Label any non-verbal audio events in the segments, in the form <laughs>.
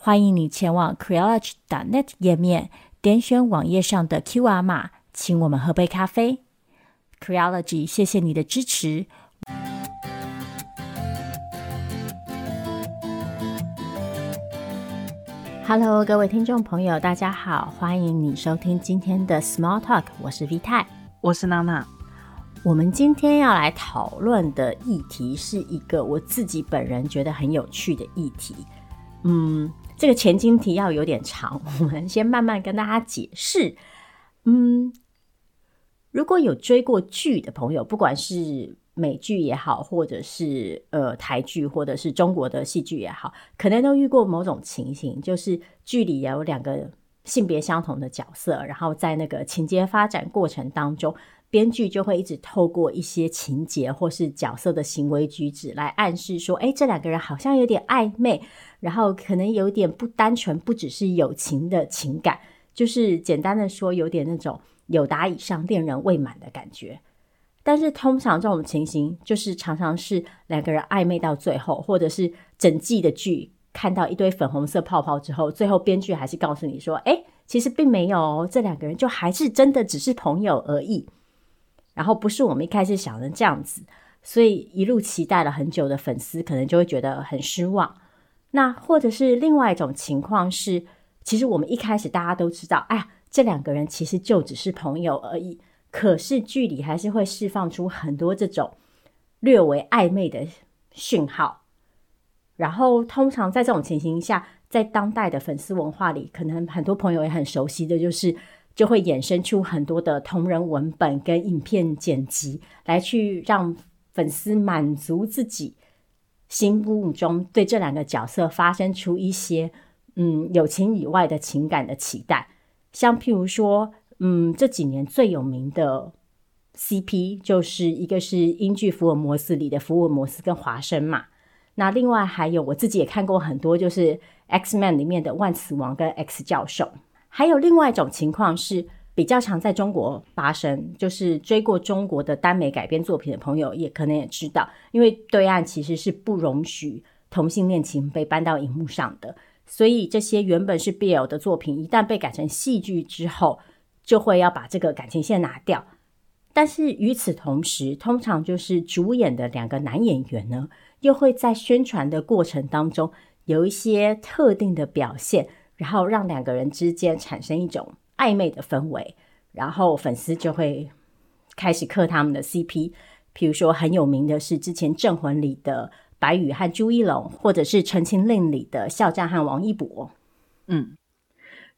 欢迎你前往 Creology.net 页面，点选网页上的 QR 码，请我们喝杯咖啡。Creology，谢谢你的支持。Hello，各位听众朋友，大家好，欢迎你收听今天的 Small Talk，我是 V 太，我是娜娜。我们今天要来讨论的议题是一个我自己本人觉得很有趣的议题。嗯，这个前情提要有点长，<laughs> 我们先慢慢跟大家解释。嗯，如果有追过剧的朋友，不管是美剧也好，或者是呃台剧，或者是中国的戏剧也好，可能都遇过某种情形，就是剧里有两个性别相同的角色，然后在那个情节发展过程当中。编剧就会一直透过一些情节或是角色的行为举止来暗示说，哎，这两个人好像有点暧昧，然后可能有点不单纯，不只是友情的情感，就是简单的说，有点那种友达以上恋人未满的感觉。但是通常这种情形，就是常常是两个人暧昧到最后，或者是整季的剧看到一堆粉红色泡泡之后，最后编剧还是告诉你说，哎，其实并没有，这两个人就还是真的只是朋友而已。然后不是我们一开始想的这样子，所以一路期待了很久的粉丝可能就会觉得很失望。那或者是另外一种情况是，其实我们一开始大家都知道，哎呀，这两个人其实就只是朋友而已。可是剧里还是会释放出很多这种略为暧昧的讯号。然后通常在这种情形下，在当代的粉丝文化里，可能很多朋友也很熟悉的就是。就会衍生出很多的同人文本跟影片剪辑，来去让粉丝满足自己心目中对这两个角色发生出一些嗯友情以外的情感的期待。像譬如说，嗯，这几年最有名的 CP 就是一个是英剧《福尔摩斯》里的福尔摩斯跟华生嘛。那另外还有我自己也看过很多，就是 X Man 里面的万磁王跟 X 教授。还有另外一种情况是比较常在中国发生，就是追过中国的耽美改编作品的朋友也可能也知道，因为对岸其实是不容许同性恋情被搬到荧幕上的，所以这些原本是 BL 的作品，一旦被改成戏剧之后，就会要把这个感情线拿掉。但是与此同时，通常就是主演的两个男演员呢，又会在宣传的过程当中有一些特定的表现。然后让两个人之间产生一种暧昧的氛围，然后粉丝就会开始磕他们的 CP。譬如说很有名的是之前《镇魂》里的白宇和朱一龙，或者是《陈情令》里的肖战和王一博。嗯，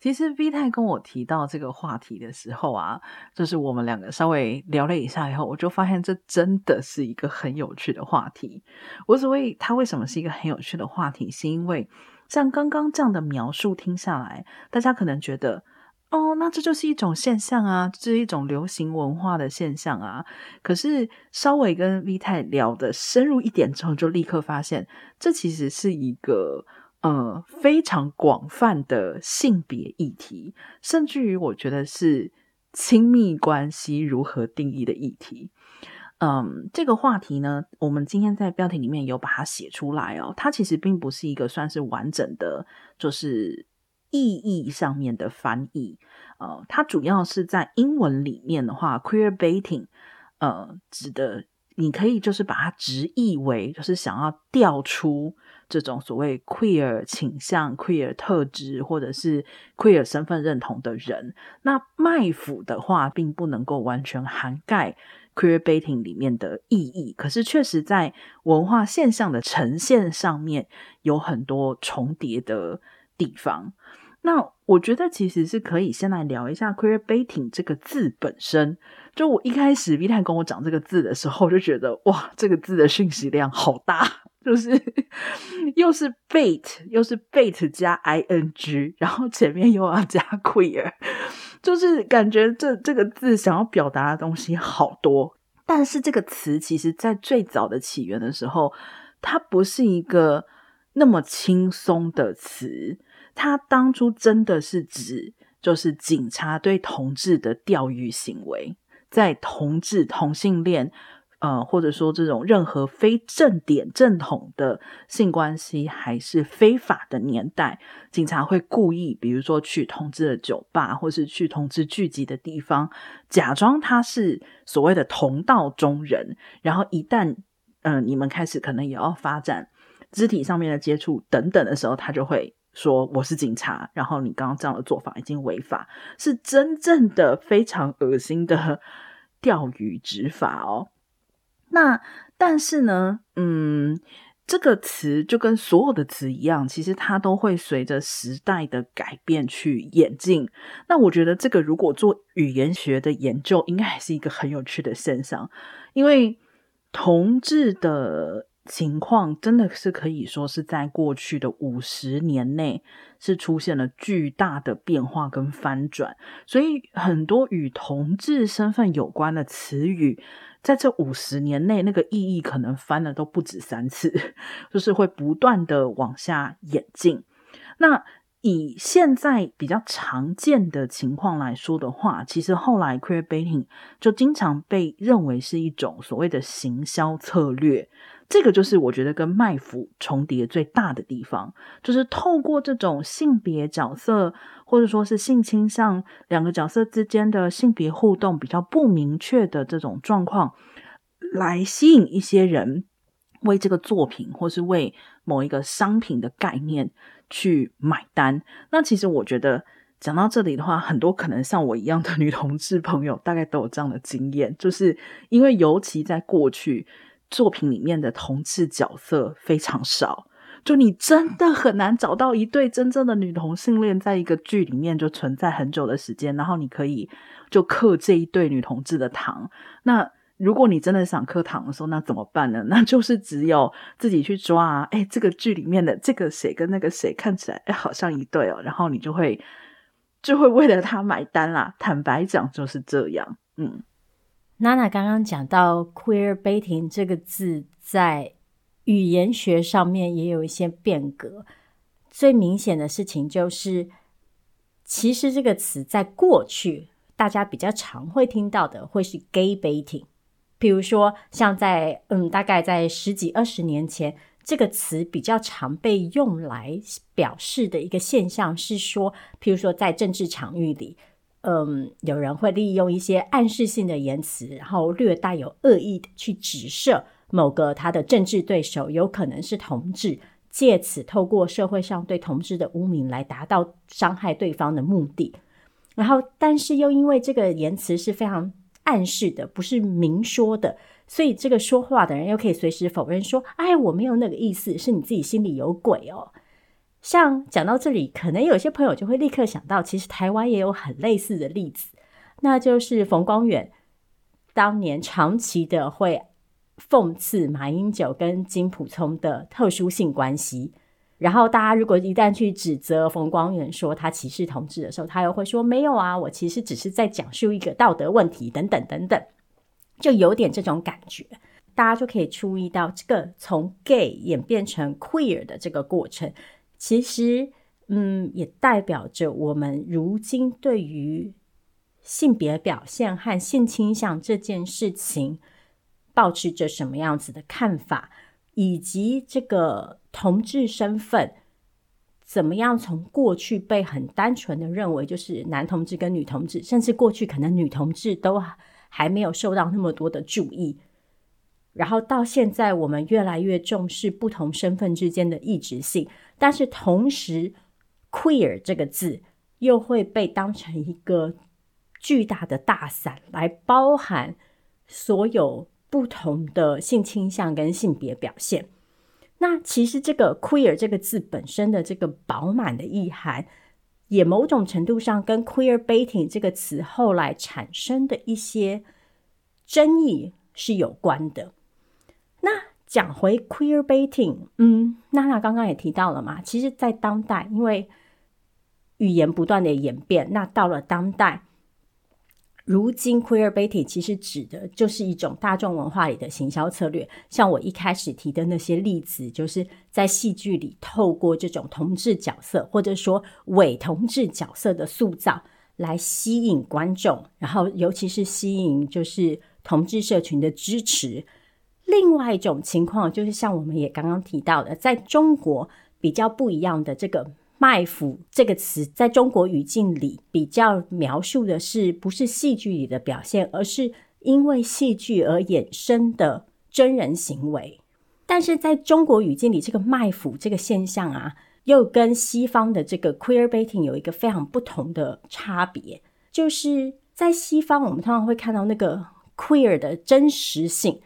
其实 V 太跟我提到这个话题的时候啊，就是我们两个稍微聊了一下以后，我就发现这真的是一个很有趣的话题。我所谓它为什么是一个很有趣的话题，是因为。像刚刚这样的描述听下来，大家可能觉得，哦，那这就是一种现象啊，这是一种流行文化的现象啊。可是稍微跟 V 太聊得深入一点之后，就立刻发现，这其实是一个呃非常广泛的性别议题，甚至于我觉得是亲密关系如何定义的议题。嗯，这个话题呢，我们今天在标题里面有把它写出来哦。它其实并不是一个算是完整的，就是意义上面的翻译。呃，它主要是在英文里面的话，queer baiting，呃，指的你可以就是把它直译为，就是想要调出这种所谓 queer 倾向、queer 特质或者是 queer 身份认同的人。那卖腐的话，并不能够完全涵盖。queer baiting 里面的意义，可是确实在文化现象的呈现上面有很多重叠的地方。那我觉得其实是可以先来聊一下 “queerbaiting” 这个字本身。就我一开始 V 太跟我讲这个字的时候，就觉得哇，这个字的讯息量好大，就是 <laughs> 又是 bait，又是 bait 加 ing，然后前面又要加 queer，就是感觉这这个字想要表达的东西好多。但是这个词其实在最早的起源的时候，它不是一个那么轻松的词。他当初真的是指，就是警察对同志的钓鱼行为，在同志同性恋，呃，或者说这种任何非正点正统的性关系还是非法的年代，警察会故意，比如说去同志的酒吧，或是去同志聚集的地方，假装他是所谓的同道中人，然后一旦，嗯、你们开始可能也要发展肢体上面的接触等等的时候，他就会。说我是警察，然后你刚刚这样的做法已经违法，是真正的非常恶心的 <laughs> 钓鱼执法哦。那但是呢，嗯，这个词就跟所有的词一样，其实它都会随着时代的改变去演进。那我觉得这个如果做语言学的研究，应该还是一个很有趣的现象，因为同志的。情况真的是可以说是在过去的五十年内是出现了巨大的变化跟翻转，所以很多与同志身份有关的词语，在这五十年内那个意义可能翻了都不止三次，<laughs> 就是会不断的往下演进。那以现在比较常见的情况来说的话，其实后来 queerbaiting 就经常被认为是一种所谓的行销策略。这个就是我觉得跟卖腐重叠最大的地方，就是透过这种性别角色或者说是性倾向两个角色之间的性别互动比较不明确的这种状况，来吸引一些人为这个作品或是为某一个商品的概念。去买单。那其实我觉得讲到这里的话，很多可能像我一样的女同志朋友，大概都有这样的经验，就是因为尤其在过去作品里面的同志角色非常少，就你真的很难找到一对真正的女同性恋，在一个剧里面就存在很久的时间，然后你可以就刻这一对女同志的糖。那如果你真的想嗑糖的时候，那怎么办呢？<laughs> 那就是只有自己去抓啊！哎，这个剧里面的这个谁跟那个谁看起来哎好像一对哦，然后你就会就会为了他买单啦。坦白讲就是这样。嗯，娜娜刚刚讲到 “queerbaiting” 这个字在语言学上面也有一些变革。最明显的事情就是，其实这个词在过去大家比较常会听到的会是 “gay baiting”。比如说，像在嗯，大概在十几二十年前，这个词比较常被用来表示的一个现象是说，譬如说在政治场域里，嗯，有人会利用一些暗示性的言辞，然后略带有恶意的去指涉某个他的政治对手有可能是同志，借此透过社会上对同志的污名来达到伤害对方的目的。然后，但是又因为这个言辞是非常。暗示的不是明说的，所以这个说话的人又可以随时否认说：“哎，我没有那个意思，是你自己心里有鬼哦。”像讲到这里，可能有些朋友就会立刻想到，其实台湾也有很类似的例子，那就是冯光远当年长期的会讽刺马英九跟金溥聪的特殊性关系。然后大家如果一旦去指责冯光远说他歧视同志的时候，他又会说没有啊，我其实只是在讲述一个道德问题等等等等，就有点这种感觉。大家就可以注意到这个从 gay 演变成 queer 的这个过程，其实嗯，也代表着我们如今对于性别表现和性倾向这件事情，抱持着什么样子的看法。以及这个同志身份怎么样？从过去被很单纯的认为就是男同志跟女同志，甚至过去可能女同志都还没有受到那么多的注意，然后到现在我们越来越重视不同身份之间的异质性，但是同时 “queer” 这个字又会被当成一个巨大的大伞来包含所有。不同的性倾向跟性别表现，那其实这个 queer 这个字本身的这个饱满的意涵，也某种程度上跟 queer baiting 这个词后来产生的一些争议是有关的。那讲回 queer baiting，嗯，娜娜刚刚也提到了嘛，其实，在当代，因为语言不断的演变，那到了当代。如今，queer baiting 其实指的就是一种大众文化里的行销策略。像我一开始提的那些例子，就是在戏剧里透过这种同志角色，或者说伪同志角色的塑造，来吸引观众，然后尤其是吸引就是同志社群的支持。另外一种情况，就是像我们也刚刚提到的，在中国比较不一样的这个。卖腐这个词在中国语境里比较描述的是不是戏剧里的表现，而是因为戏剧而衍生的真人行为。但是在中国语境里，这个卖腐这个现象啊，又跟西方的这个 queer baiting 有一个非常不同的差别。就是在西方，我们通常会看到那个 queer 的真实性，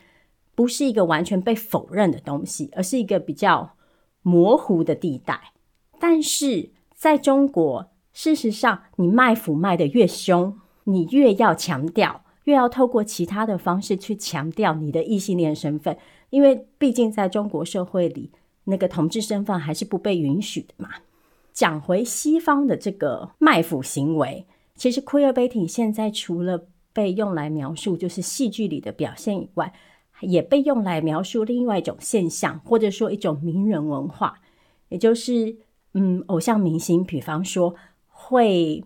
不是一个完全被否认的东西，而是一个比较模糊的地带。但是在中国，事实上，你卖腐卖得越凶，你越要强调，越要透过其他的方式去强调你的异性恋身份，因为毕竟在中国社会里，那个同志身份还是不被允许的嘛。讲回西方的这个卖腐行为，其实 queer baiting 现在除了被用来描述就是戏剧里的表现以外，也被用来描述另外一种现象，或者说一种名人文化，也就是。嗯，偶像明星，比方说会，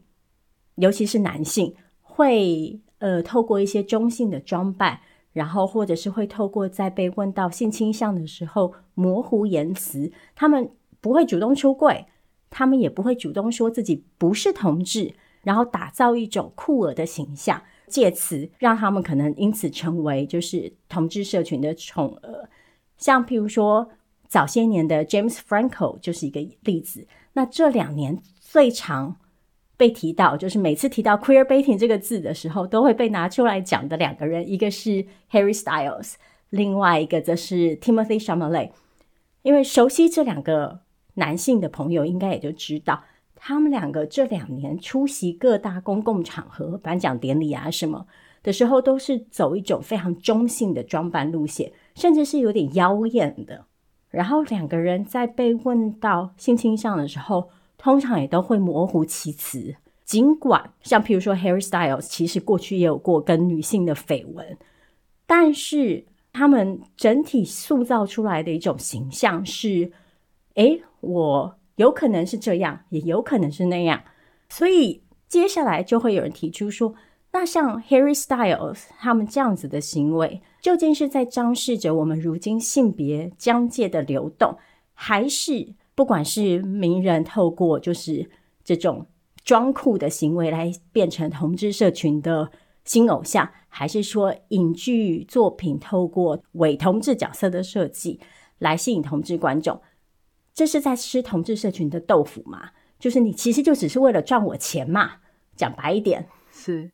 尤其是男性，会呃透过一些中性的装扮，然后或者是会透过在被问到性倾向的时候模糊言辞，他们不会主动出柜，他们也不会主动说自己不是同志，然后打造一种酷儿的形象，借此让他们可能因此成为就是同志社群的宠儿，像譬如说。早些年的 James Franco 就是一个例子。那这两年最常被提到，就是每次提到 queer baiting 这个字的时候，都会被拿出来讲的两个人，一个是 Harry Styles，另外一个则是 Timothée Chalamet。因为熟悉这两个男性的朋友，应该也就知道，他们两个这两年出席各大公共场合、颁奖典礼啊什么的时候，都是走一种非常中性的装扮路线，甚至是有点妖艳的。然后两个人在被问到性倾向的时候，通常也都会模糊其词。尽管像譬如说 Harry Styles，其实过去也有过跟女性的绯闻，但是他们整体塑造出来的一种形象是：诶，我有可能是这样，也有可能是那样。所以接下来就会有人提出说。那像 Harry Styles 他们这样子的行为，究竟是在彰示着我们如今性别疆界的流动，还是不管是名人透过就是这种装酷的行为来变成同志社群的新偶像，还是说影剧作品透过伪同志角色的设计来吸引同志观众？这是在吃同志社群的豆腐吗？就是你其实就只是为了赚我钱嘛？讲白一点是。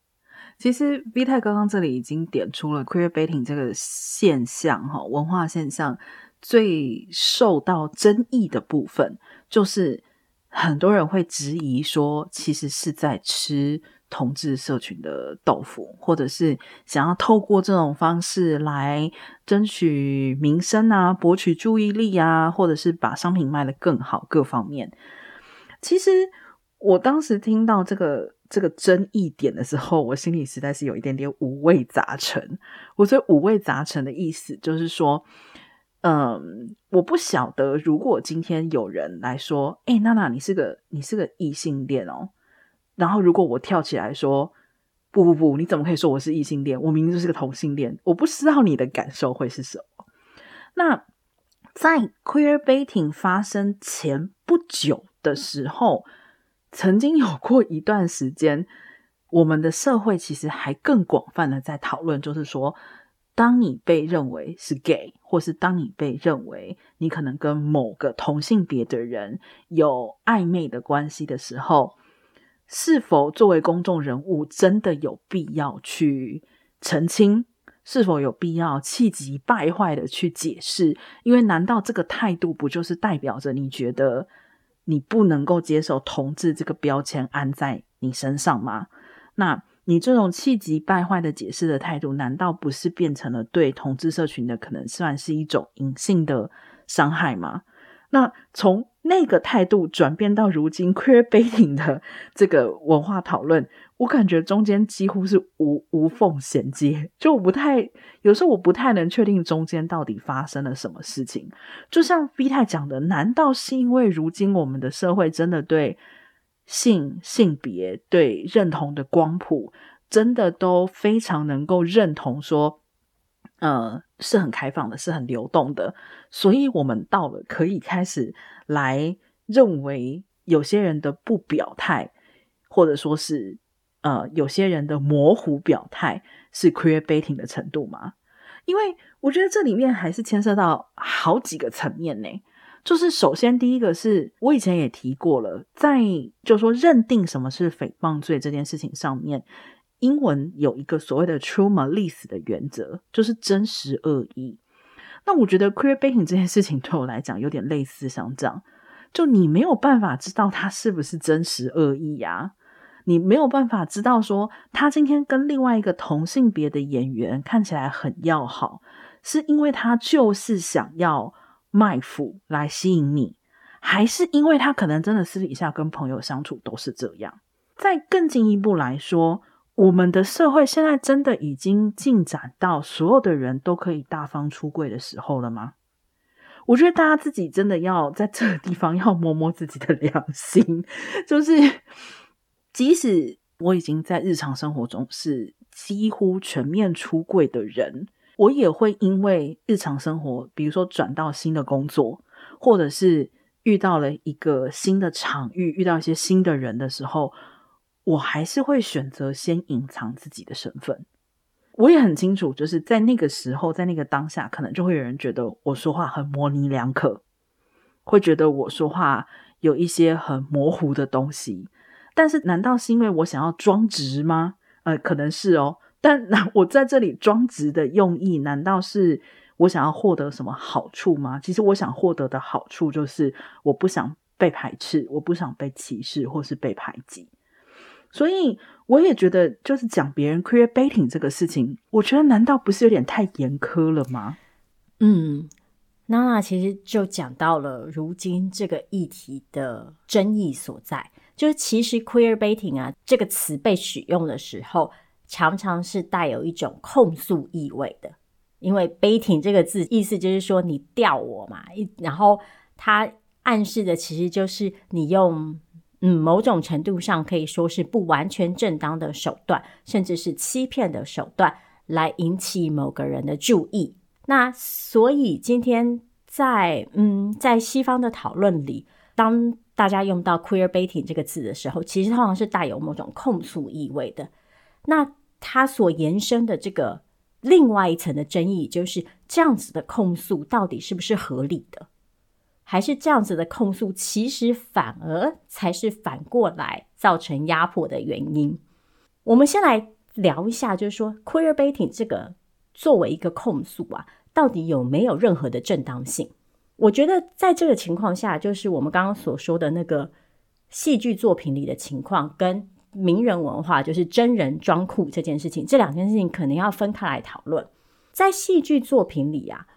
其实 V 太刚刚这里已经点出了 queer bating 这个现象哈，文化现象最受到争议的部分，就是很多人会质疑说，其实是在吃同志社群的豆腐，或者是想要透过这种方式来争取名声啊，博取注意力啊，或者是把商品卖得更好，各方面。其实我当时听到这个。这个争议点的时候，我心里实在是有一点点五味杂陈。我这五味杂陈的意思就是说，嗯，我不晓得，如果今天有人来说，哎，娜娜，你是个你是个异性恋哦，然后如果我跳起来说，不不不，你怎么可以说我是异性恋？我明明就是个同性恋，我不知道你的感受会是什么。那在 queer baiting 发生前不久的时候。曾经有过一段时间，我们的社会其实还更广泛的在讨论，就是说，当你被认为是 gay，或是当你被认为你可能跟某个同性别的人有暧昧的关系的时候，是否作为公众人物真的有必要去澄清？是否有必要气急败坏的去解释？因为难道这个态度不就是代表着你觉得？你不能够接受同志这个标签安在你身上吗？那你这种气急败坏的解释的态度，难道不是变成了对同志社群的可能算是一种隐性的伤害吗？那从那个态度转变到如今 queerbaiting 的这个文化讨论，我感觉中间几乎是无无缝衔接，就我不太有时候我不太能确定中间到底发生了什么事情。就像 V 太讲的，难道是因为如今我们的社会真的对性性别对认同的光谱真的都非常能够认同说？呃，是很开放的，是很流动的，所以我们到了可以开始来认为有些人的不表态，或者说是呃有些人的模糊表态是 queerbating 的程度吗？因为我觉得这里面还是牵涉到好几个层面呢。就是首先第一个是我以前也提过了，在就说认定什么是诽谤罪这件事情上面。英文有一个所谓的 true malice 的原则，就是真实恶意。那我觉得 queerbaiting 这件事情对我来讲有点类似像这样，就你没有办法知道他是不是真实恶意呀、你没有办法知道说他今天跟另外一个同性别的演员看起来很要好，是因为他就是想要卖腐来吸引你，还是因为他可能真的私底下跟朋友相处都是这样？再更进一步来说。我们的社会现在真的已经进展到所有的人都可以大方出柜的时候了吗？我觉得大家自己真的要在这个地方要摸摸自己的良心，就是即使我已经在日常生活中是几乎全面出柜的人，我也会因为日常生活，比如说转到新的工作，或者是遇到了一个新的场域，遇到一些新的人的时候。我还是会选择先隐藏自己的身份。我也很清楚，就是在那个时候，在那个当下，可能就会有人觉得我说话很模棱两可，会觉得我说话有一些很模糊的东西。但是，难道是因为我想要装直吗？呃，可能是哦。但那我在这里装直的用意，难道是我想要获得什么好处吗？其实，我想获得的好处就是我不想被排斥，我不想被歧视，或是被排挤。所以我也觉得，就是讲别人 queerbaiting 这个事情，我觉得难道不是有点太严苛了吗？嗯，娜娜其实就讲到了如今这个议题的争议所在，就是其实 queerbaiting 啊这个词被使用的时候，常常是带有一种控诉意味的，因为 baiting 这个字意思就是说你钓我嘛，然后它暗示的其实就是你用。嗯，某种程度上可以说是不完全正当的手段，甚至是欺骗的手段，来引起某个人的注意。那所以今天在嗯，在西方的讨论里，当大家用到 queerbaiting 这个字的时候，其实通常是带有某种控诉意味的。那它所延伸的这个另外一层的争议，就是这样子的控诉到底是不是合理的？还是这样子的控诉，其实反而才是反过来造成压迫的原因。我们先来聊一下，就是说 queerbaiting 这个作为一个控诉啊，到底有没有任何的正当性？我觉得在这个情况下，就是我们刚刚所说的那个戏剧作品里的情况，跟名人文化，就是真人装酷这件事情，这两件事情可能要分开来讨论。在戏剧作品里啊。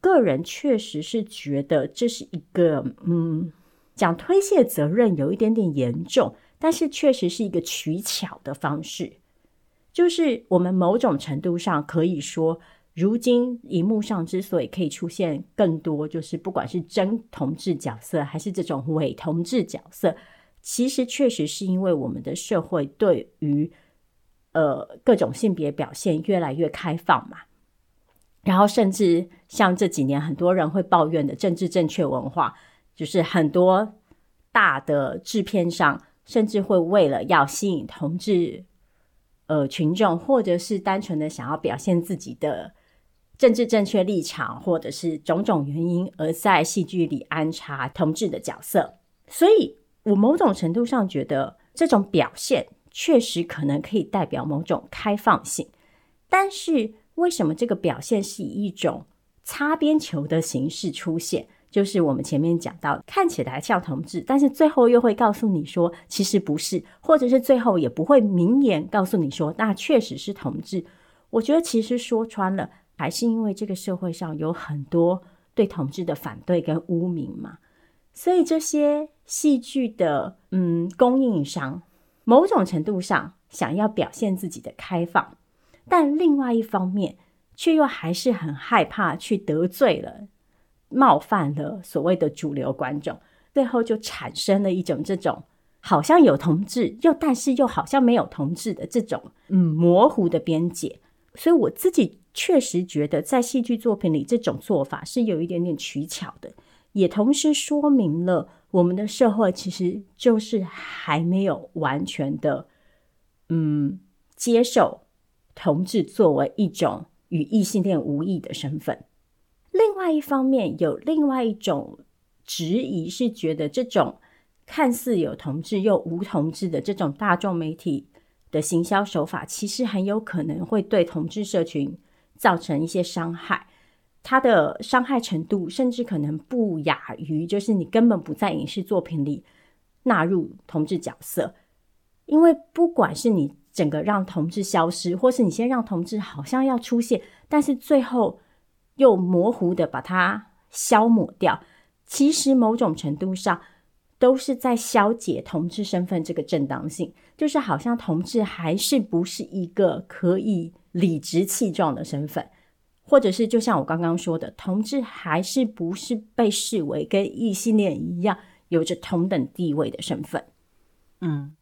个人确实是觉得这是一个，嗯，讲推卸责任有一点点严重，但是确实是一个取巧的方式。就是我们某种程度上可以说，如今荧幕上之所以可以出现更多，就是不管是真同志角色还是这种伪同志角色，其实确实是因为我们的社会对于呃各种性别表现越来越开放嘛。然后，甚至像这几年很多人会抱怨的政治正确文化，就是很多大的制片上，甚至会为了要吸引同志呃群众，或者是单纯的想要表现自己的政治正确立场，或者是种种原因，而在戏剧里安插同志的角色。所以我某种程度上觉得，这种表现确实可能可以代表某种开放性，但是。为什么这个表现是以一种擦边球的形式出现？就是我们前面讲到，看起来像同志，但是最后又会告诉你说其实不是，或者是最后也不会明言告诉你说那确实是同志。我觉得其实说穿了，还是因为这个社会上有很多对同志的反对跟污名嘛，所以这些戏剧的嗯供应商，某种程度上想要表现自己的开放，但另外一方面却又还是很害怕去得罪了。冒犯了所谓的主流观众，最后就产生了一种这种好像有同志，又但是又好像没有同志的这种嗯模糊的边界。所以我自己确实觉得，在戏剧作品里这种做法是有一点点取巧的，也同时说明了我们的社会其实就是还没有完全的嗯接受同志作为一种与异性恋无异的身份。另外一方面，有另外一种质疑，是觉得这种看似有同志又无同志的这种大众媒体的行销手法，其实很有可能会对同志社群造成一些伤害。它的伤害程度甚至可能不亚于，就是你根本不在影视作品里纳入同志角色，因为不管是你整个让同志消失，或是你先让同志好像要出现，但是最后。又模糊的把它消抹掉，其实某种程度上都是在消解同志身份这个正当性，就是好像同志还是不是一个可以理直气壮的身份，或者是就像我刚刚说的，同志还是不是被视为跟异性恋一样有着同等地位的身份。嗯，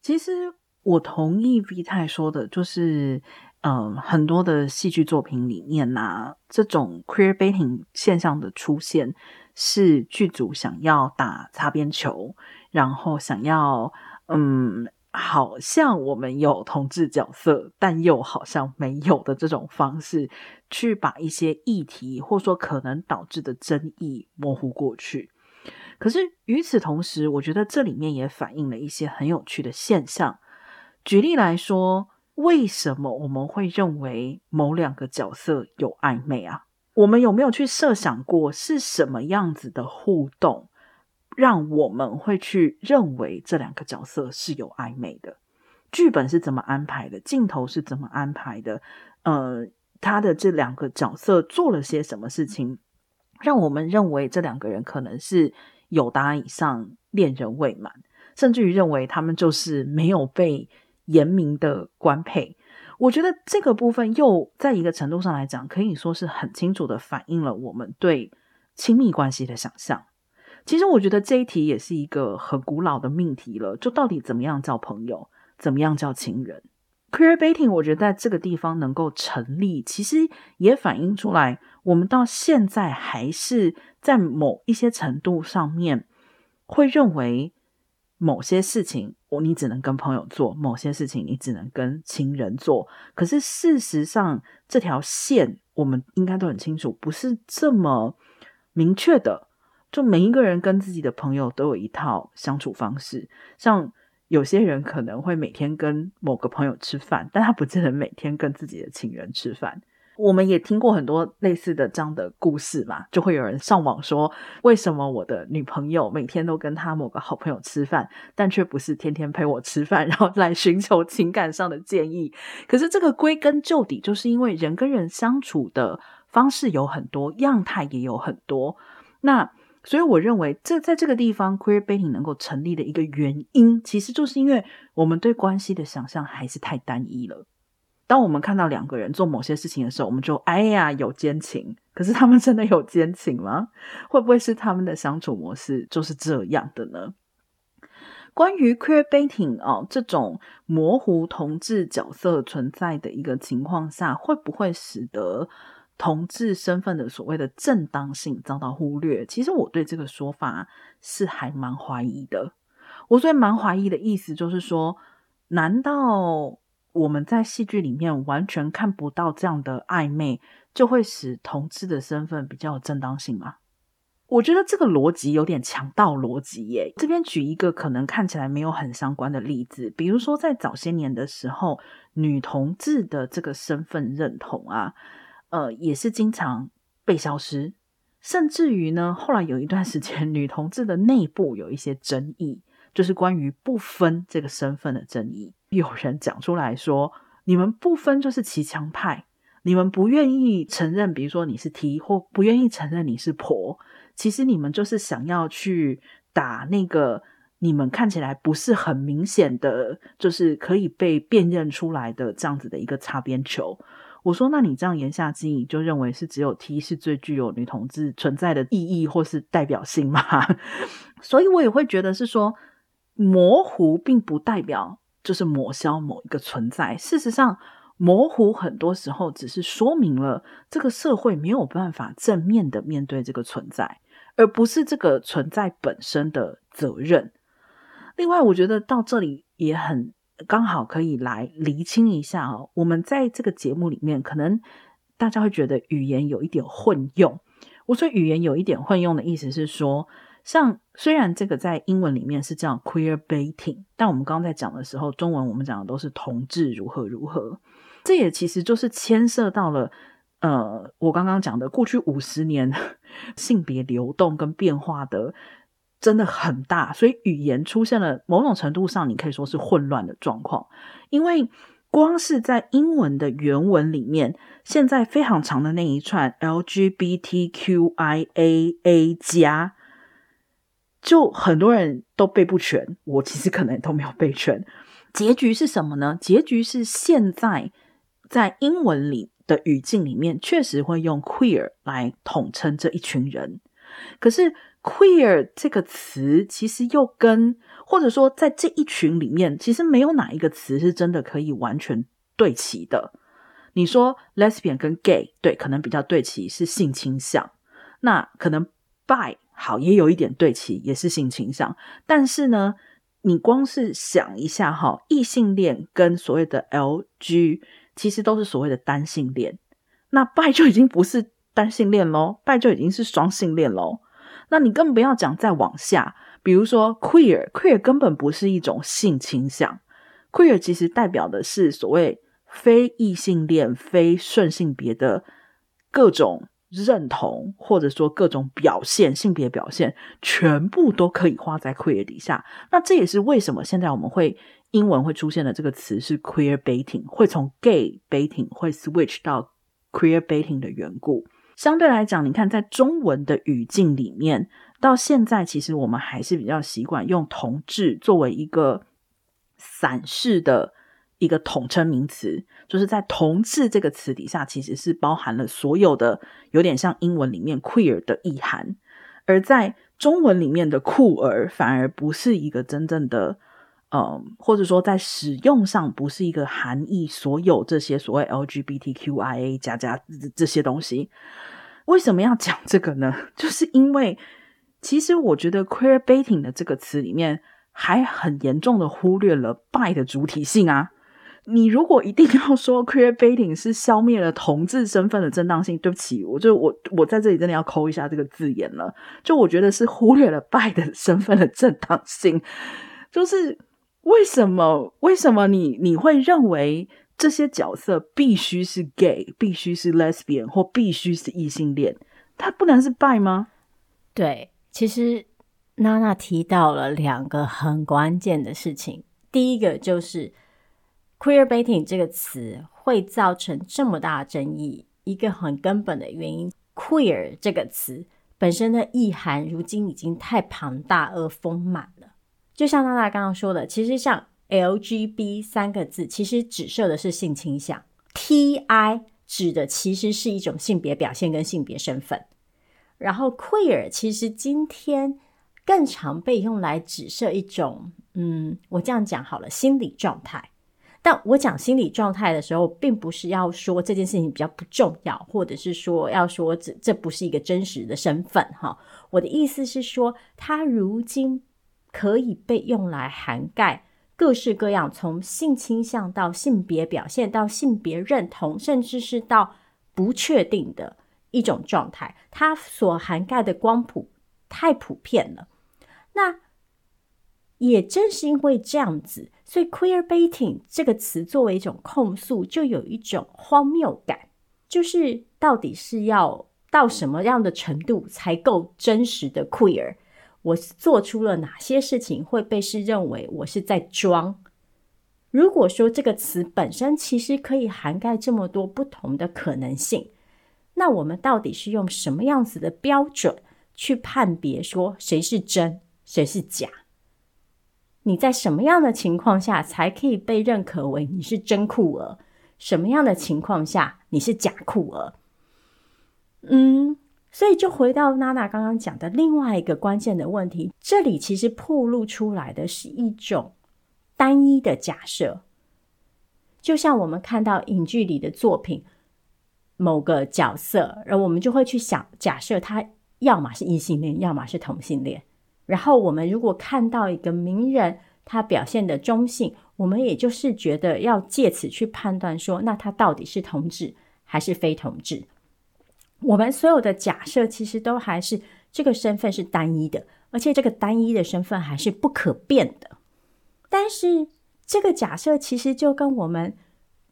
其实我同意 V 太说的，就是。嗯，很多的戏剧作品里面呐、啊，这种 queer baiting 现象的出现，是剧组想要打擦边球，然后想要嗯，好像我们有同志角色，但又好像没有的这种方式，去把一些议题或说可能导致的争议模糊过去。可是与此同时，我觉得这里面也反映了一些很有趣的现象。举例来说。为什么我们会认为某两个角色有暧昧啊？我们有没有去设想过是什么样子的互动，让我们会去认为这两个角色是有暧昧的？剧本是怎么安排的？镜头是怎么安排的？呃，他的这两个角色做了些什么事情，让我们认为这两个人可能是有答案以上，恋人未满，甚至于认为他们就是没有被。严明的官配，我觉得这个部分又在一个程度上来讲，可以说是很清楚的反映了我们对亲密关系的想象。其实我觉得这一题也是一个很古老的命题了，就到底怎么样叫朋友，怎么样叫情人？Queer baiting，我觉得在这个地方能够成立，其实也反映出来，我们到现在还是在某一些程度上面会认为。某些事情，我你只能跟朋友做；某些事情，你只能跟情人做。可是事实上，这条线我们应该都很清楚，不是这么明确的。就每一个人跟自己的朋友都有一套相处方式。像有些人可能会每天跟某个朋友吃饭，但他不见得每天跟自己的情人吃饭。我们也听过很多类似的这样的故事嘛，就会有人上网说，为什么我的女朋友每天都跟她某个好朋友吃饭，但却不是天天陪我吃饭，然后来寻求情感上的建议。可是这个归根究底，就是因为人跟人相处的方式有很多，样态也有很多。那所以我认为，这在这个地方，queer baiting 能够成立的一个原因，其实就是因为我们对关系的想象还是太单一了。当我们看到两个人做某些事情的时候，我们就哎呀有奸情。可是他们真的有奸情吗？会不会是他们的相处模式就是这样的呢？关于 queer baiting 啊，这种模糊同志角色存在的一个情况下，会不会使得同志身份的所谓的正当性遭到忽略？其实我对这个说法是还蛮怀疑的。我最蛮怀疑的意思就是说，难道？我们在戏剧里面完全看不到这样的暧昧，就会使同志的身份比较有正当性吗？我觉得这个逻辑有点强盗逻辑耶。这边举一个可能看起来没有很相关的例子，比如说在早些年的时候，女同志的这个身份认同啊，呃，也是经常被消失。甚至于呢，后来有一段时间，<laughs> 女同志的内部有一些争议，就是关于不分这个身份的争议。有人讲出来说：“你们不分就是骑墙派，你们不愿意承认，比如说你是 T，或不愿意承认你是婆，其实你们就是想要去打那个你们看起来不是很明显的，就是可以被辨认出来的这样子的一个擦边球。”我说：“那你这样言下之意，就认为是只有 T 是最具有女同志存在的意义或是代表性吗？” <laughs> 所以，我也会觉得是说，模糊并不代表就是抹消某一个存在。事实上，模糊很多时候只是说明了这个社会没有办法正面的面对这个存在，而不是这个存在本身的责任。另外，我觉得到这里也很。刚好可以来厘清一下哦，我们在这个节目里面，可能大家会觉得语言有一点混用。我说语言有一点混用的意思是说，像虽然这个在英文里面是叫 queer baiting，但我们刚刚在讲的时候，中文我们讲的都是同志如何如何。这也其实就是牵涉到了，呃，我刚刚讲的过去五十年 <laughs> 性别流动跟变化的。真的很大，所以语言出现了某种程度上，你可以说是混乱的状况。因为光是在英文的原文里面，现在非常长的那一串 LGBTQIAA 加，就很多人都背不全。我其实可能都没有背全。结局是什么呢？结局是现在在英文里的语境里面，确实会用 queer 来统称这一群人。可是。queer 这个词其实又跟，或者说在这一群里面，其实没有哪一个词是真的可以完全对齐的。你说 lesbian 跟 gay，对，可能比较对齐是性倾向，那可能 bi 好也有一点对齐，也是性倾向。但是呢，你光是想一下哈，异性恋跟所谓的 LG，其实都是所谓的单性恋，那 bi 就已经不是单性恋喽，bi 就已经是双性恋喽。那你更不要讲再往下，比如说 queer，queer 根本不是一种性倾向，queer 其实代表的是所谓非异性恋、非顺性别的各种认同，或者说各种表现、性别表现，全部都可以画在 queer 底下。那这也是为什么现在我们会英文会出现的这个词是 queer baiting，会从 gay baiting 会 switch 到 queer baiting 的缘故。相对来讲，你看，在中文的语境里面，到现在其实我们还是比较习惯用同志作为一个散式的一个统称名词，就是在同志这个词底下，其实是包含了所有的有点像英文里面 queer 的意涵，而在中文里面的酷儿反而不是一个真正的。嗯，或者说在使用上不是一个含义，所有这些所谓 LGBTQIA 加加这这些东西，为什么要讲这个呢？<laughs> 就是因为其实我觉得 queer baiting 的这个词里面还很严重的忽略了 bi 的主体性啊。你如果一定要说 queer baiting 是消灭了同志身份的正当性，对不起，我就我我在这里真的要抠一下这个字眼了。就我觉得是忽略了拜的身份的正当性，就是。为什么？为什么你你会认为这些角色必须是 gay，必须是 lesbian，或必须是异性恋？他不能是拜吗？对，其实娜娜提到了两个很关键的事情。第一个就是 queer baiting 这个词会造成这么大的争议，一个很根本的原因，queer 这个词本身的意涵如今已经太庞大而丰满了。就像娜娜刚刚说的，其实像 LGB 三个字，其实指涉的是性倾向；TI 指的其实是一种性别表现跟性别身份。然后 Queer 其实今天更常被用来指涉一种，嗯，我这样讲好了，心理状态。但我讲心理状态的时候，并不是要说这件事情比较不重要，或者是说要说这这不是一个真实的身份哈。我的意思是说，它如今。可以被用来涵盖各式各样，从性倾向到性别表现，到性别认同，甚至是到不确定的一种状态。它所涵盖的光谱太普遍了。那也正是因为这样子，所以 “queer baiting” 这个词作为一种控诉，就有一种荒谬感，就是到底是要到什么样的程度才够真实的 queer？我做出了哪些事情会被是认为我是在装？如果说这个词本身其实可以涵盖这么多不同的可能性，那我们到底是用什么样子的标准去判别说谁是真，谁是假？你在什么样的情况下才可以被认可为你是真酷儿？什么样的情况下你是假酷儿？嗯，所以就回到娜娜刚刚讲的另外一个关键的问题，这里其实暴露出来的是一种单一的假设，就像我们看到影剧里的作品，某个角色，而我们就会去想，假设他要么是异性恋，要么是同性恋。然后我们如果看到一个名人，他表现的中性，我们也就是觉得要借此去判断说，那他到底是同志还是非同志？我们所有的假设其实都还是这个身份是单一的，而且这个单一的身份还是不可变的。但是这个假设其实就跟我们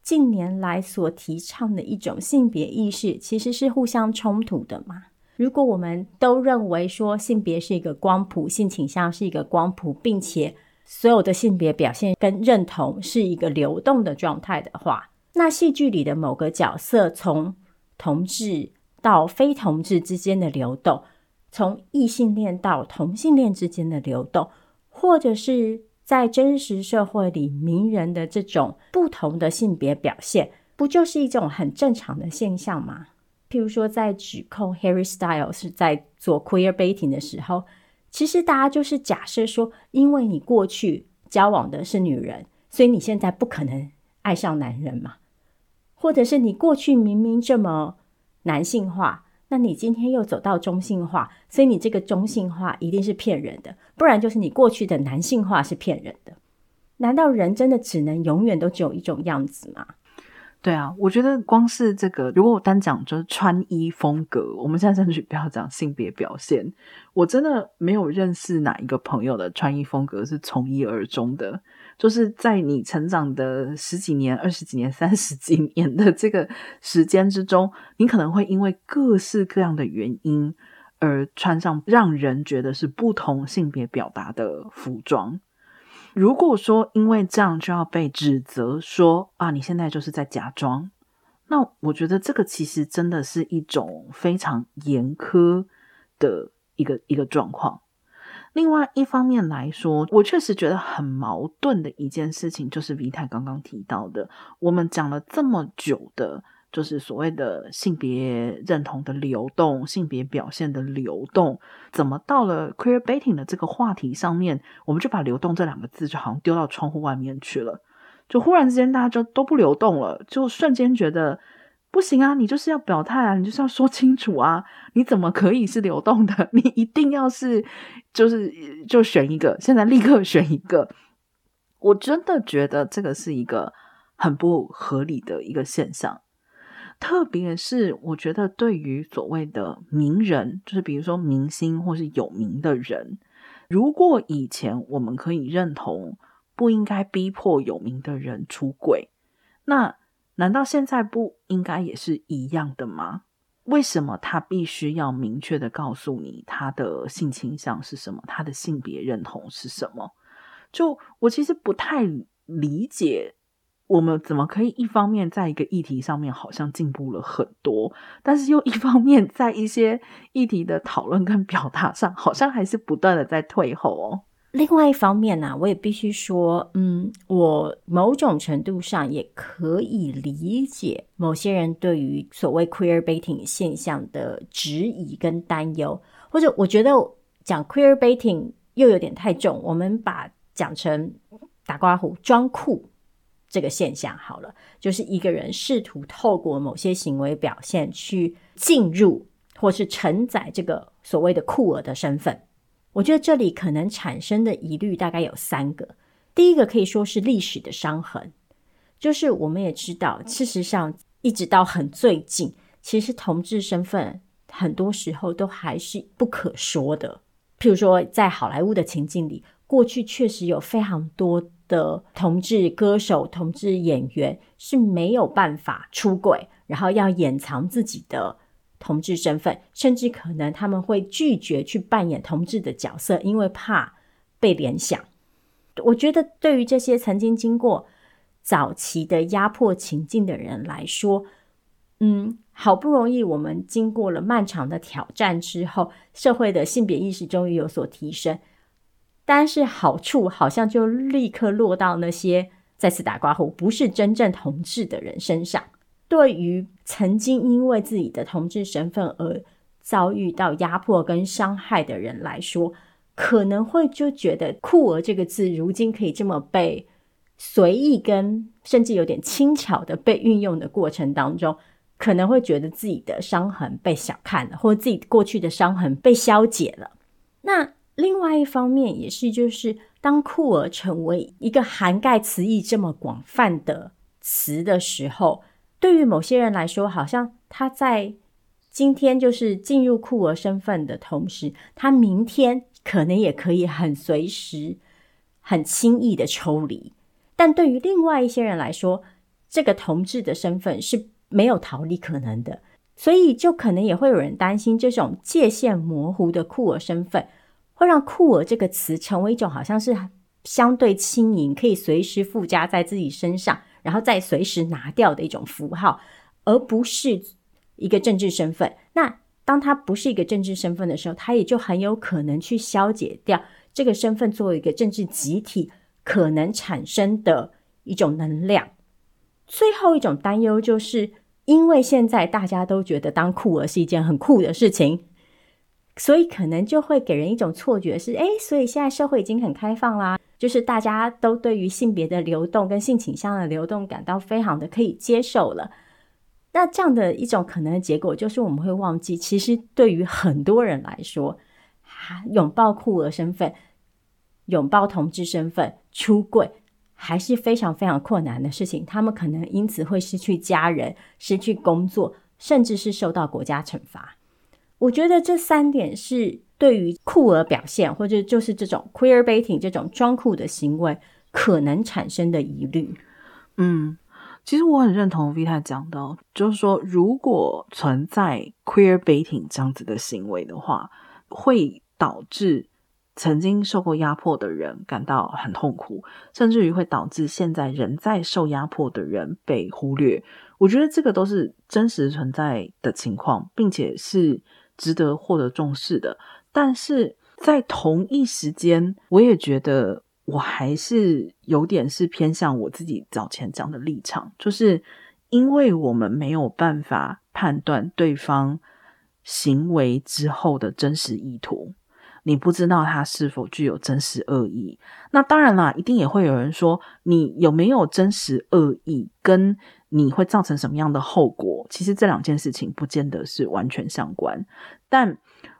近年来所提倡的一种性别意识其实是互相冲突的嘛。如果我们都认为说性别是一个光谱，性倾向是一个光谱，并且所有的性别表现跟认同是一个流动的状态的话，那戏剧里的某个角色从同志到非同志之间的流动，从异性恋到同性恋之间的流动，或者是在真实社会里名人的这种不同的性别表现，不就是一种很正常的现象吗？譬如说，在指控 Harry Styles 是在做 queer baiting 的时候，其实大家就是假设说，因为你过去交往的是女人，所以你现在不可能爱上男人嘛？或者是你过去明明这么男性化，那你今天又走到中性化，所以你这个中性化一定是骗人的，不然就是你过去的男性化是骗人的。难道人真的只能永远都只有一种样子吗？对啊，我觉得光是这个，如果我单讲就是穿衣风格，我们现在争取不要讲性别表现，我真的没有认识哪一个朋友的穿衣风格是从一而终的。就是在你成长的十几年、二十几年、三十几年的这个时间之中，你可能会因为各式各样的原因而穿上让人觉得是不同性别表达的服装。如果说因为这样就要被指责说啊，你现在就是在假装，那我觉得这个其实真的是一种非常严苛的一个一个状况。另外一方面来说，我确实觉得很矛盾的一件事情，就是 V 太刚刚提到的，我们讲了这么久的。就是所谓的性别认同的流动，性别表现的流动，怎么到了 queer baiting 的这个话题上面，我们就把“流动”这两个字就好像丢到窗户外面去了？就忽然之间大家就都不流动了，就瞬间觉得不行啊！你就是要表态啊，你就是要说清楚啊！你怎么可以是流动的？<laughs> 你一定要是就是就选一个，现在立刻选一个！我真的觉得这个是一个很不合理的一个现象。特别是我觉得，对于所谓的名人，就是比如说明星或是有名的人，如果以前我们可以认同不应该逼迫有名的人出轨，那难道现在不应该也是一样的吗？为什么他必须要明确的告诉你他的性倾向是什么，他的性别认同是什么？就我其实不太理解。我们怎么可以一方面在一个议题上面好像进步了很多，但是又一方面在一些议题的讨论跟表达上，好像还是不断的在退后哦。另外一方面呢、啊，我也必须说，嗯，我某种程度上也可以理解某些人对于所谓 queer baiting 现象的质疑跟担忧，或者我觉得讲 queer baiting 又有点太重，我们把讲成打刮胡装酷。这个现象好了，就是一个人试图透过某些行为表现去进入或是承载这个所谓的酷儿的身份。我觉得这里可能产生的疑虑大概有三个。第一个可以说是历史的伤痕，就是我们也知道，事实上一直到很最近，其实同志身份很多时候都还是不可说的。譬如说，在好莱坞的情境里，过去确实有非常多。的同志歌手、同志演员是没有办法出轨，然后要掩藏自己的同志身份，甚至可能他们会拒绝去扮演同志的角色，因为怕被联想。我觉得，对于这些曾经经过早期的压迫情境的人来说，嗯，好不容易我们经过了漫长的挑战之后，社会的性别意识终于有所提升，但是好处好像就立刻落到那些再次打括号不是真正同志的人身上。对于曾经因为自己的同志身份而遭遇到压迫跟伤害的人来说，可能会就觉得“酷儿”这个字如今可以这么被随意跟甚至有点轻巧的被运用的过程当中，可能会觉得自己的伤痕被小看了，或者自己过去的伤痕被消解了。那另外一方面也是，就是当“酷儿”成为一个涵盖词义这么广泛的词的时候。对于某些人来说，好像他在今天就是进入酷儿身份的同时，他明天可能也可以很随时、很轻易的抽离。但对于另外一些人来说，这个同志的身份是没有逃离可能的，所以就可能也会有人担心，这种界限模糊的酷儿身份会让酷儿这个词成为一种好像是相对轻盈，可以随时附加在自己身上。然后再随时拿掉的一种符号，而不是一个政治身份。那当他不是一个政治身份的时候，他也就很有可能去消解掉这个身份作为一个政治集体可能产生的一种能量。最后一种担忧就是，因为现在大家都觉得当酷儿是一件很酷的事情，所以可能就会给人一种错觉是：诶，所以现在社会已经很开放啦。就是大家都对于性别的流动跟性倾向的流动感到非常的可以接受了。那这样的一种可能的结果，就是我们会忘记，其实对于很多人来说，拥抱酷儿身份、拥抱同志身份、出柜，还是非常非常困难的事情。他们可能因此会失去家人、失去工作，甚至是受到国家惩罚。我觉得这三点是。对于酷儿表现，或者就是这种 queer baiting 这种装酷的行为可能产生的疑虑，嗯，其实我很认同 Vita 讲的，就是说，如果存在 queer baiting 这样子的行为的话，会导致曾经受过压迫的人感到很痛苦，甚至于会导致现在仍在受压迫的人被忽略。我觉得这个都是真实存在的情况，并且是值得获得重视的。但是在同一时间，我也觉得我还是有点是偏向我自己早前讲的立场，就是因为我们没有办法判断对方行为之后的真实意图，你不知道他是否具有真实恶意。那当然啦，一定也会有人说，你有没有真实恶意，跟你会造成什么样的后果，其实这两件事情不见得是完全相关，但。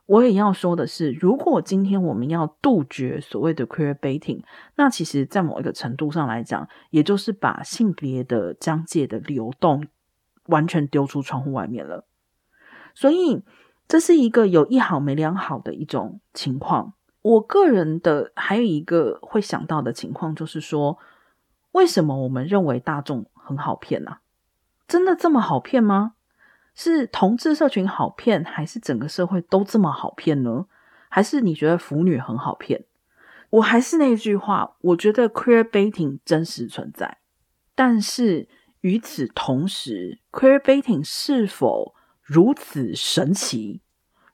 我也要说的是，如果今天我们要杜绝所谓的 queer baiting，那其实，在某一个程度上来讲，也就是把性别的疆界的流动完全丢出窗户外面了。所以，这是一个有一好没两好的一种情况。我个人的还有一个会想到的情况，就是说，为什么我们认为大众很好骗呐？真的这么好骗吗？是同志社群好骗，还是整个社会都这么好骗呢？还是你觉得腐女很好骗？我还是那句话，我觉得 queer baiting 真实存在，但是与此同时，queer baiting 是否如此神奇，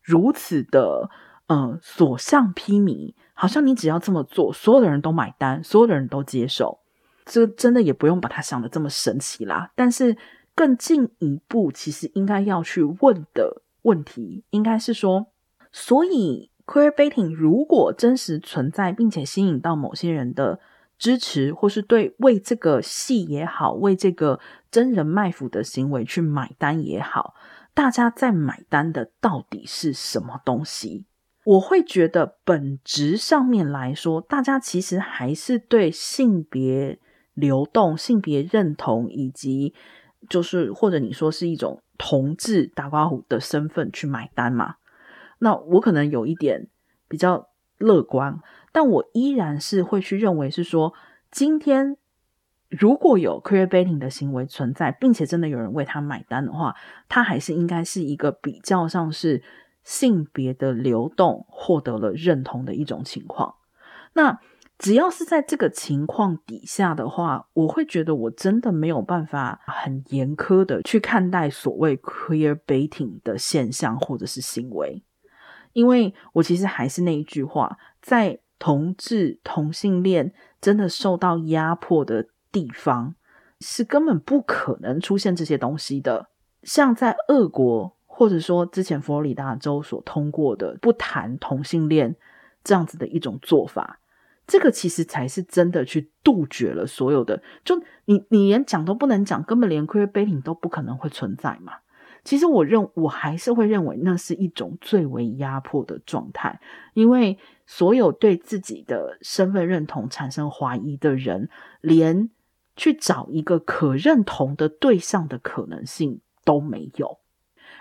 如此的嗯所向披靡？好像你只要这么做，所有的人都买单，所有的人都接受，这真的也不用把它想的这么神奇啦。但是。更进一步，其实应该要去问的问题，应该是说，所以 queer baiting 如果真实存在，并且吸引到某些人的支持，或是对为这个戏也好，为这个真人卖腐的行为去买单也好，大家在买单的到底是什么东西？我会觉得本质上面来说，大家其实还是对性别流动、性别认同以及。就是或者你说是一种同志打括弧的身份去买单嘛？那我可能有一点比较乐观，但我依然是会去认为是说，今天如果有 queer baiting 的行为存在，并且真的有人为他买单的话，他还是应该是一个比较像是性别的流动获得了认同的一种情况。那只要是在这个情况底下的话，我会觉得我真的没有办法很严苛的去看待所谓 queer baiting 的现象或者是行为，因为我其实还是那一句话，在同志同性恋真的受到压迫的地方，是根本不可能出现这些东西的。像在俄国，或者说之前佛罗里达州所通过的不谈同性恋这样子的一种做法。这个其实才是真的去杜绝了所有的，就你你连讲都不能讲，根本连 queer baiting 都不可能会存在嘛。其实我认我还是会认为那是一种最为压迫的状态，因为所有对自己的身份认同产生怀疑的人，连去找一个可认同的对象的可能性都没有。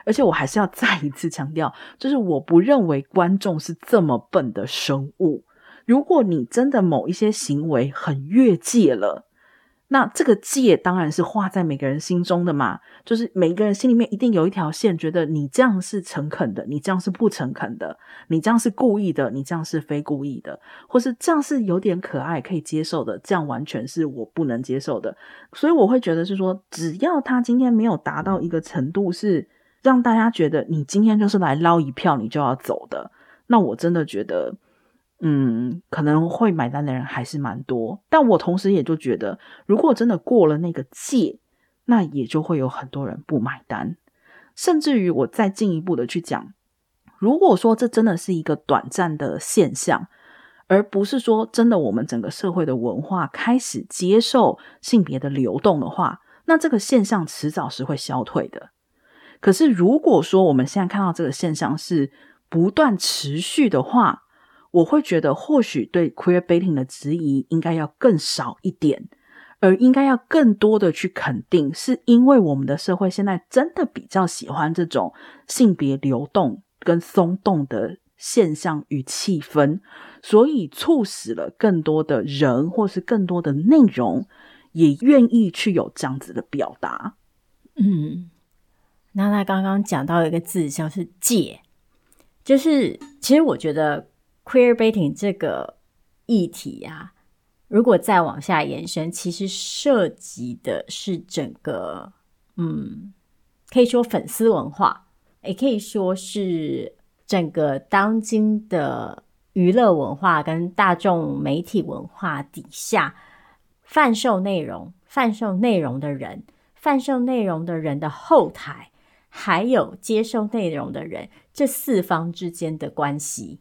而且我还是要再一次强调，就是我不认为观众是这么笨的生物。如果你真的某一些行为很越界了，那这个界当然是画在每个人心中的嘛，就是每个人心里面一定有一条线，觉得你这样是诚恳的，你这样是不诚恳的，你这样是故意的，你这样是非故意的，或是这样是有点可爱可以接受的，这样完全是我不能接受的。所以我会觉得是说，只要他今天没有达到一个程度，是让大家觉得你今天就是来捞一票，你就要走的，那我真的觉得。嗯，可能会买单的人还是蛮多，但我同时也就觉得，如果真的过了那个界，那也就会有很多人不买单。甚至于我再进一步的去讲，如果说这真的是一个短暂的现象，而不是说真的我们整个社会的文化开始接受性别的流动的话，那这个现象迟早是会消退的。可是如果说我们现在看到这个现象是不断持续的话，我会觉得，或许对 queer baiting 的质疑应该要更少一点，而应该要更多的去肯定，是因为我们的社会现在真的比较喜欢这种性别流动跟松动的现象与气氛，所以促使了更多的人或是更多的内容也愿意去有这样子的表达。嗯，那他刚刚讲到一个字，像是“界”，就是其实我觉得。Queer baiting 这个议题啊，如果再往下延伸，其实涉及的是整个，嗯，可以说粉丝文化，也可以说是整个当今的娱乐文化跟大众媒体文化底下贩售内容、贩售内容的人、贩售内容的人的后台，还有接受内容的人，这四方之间的关系。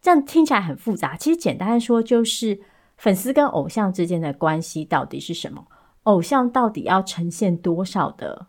这样听起来很复杂，其实简单的说，就是粉丝跟偶像之间的关系到底是什么？偶像到底要呈现多少的，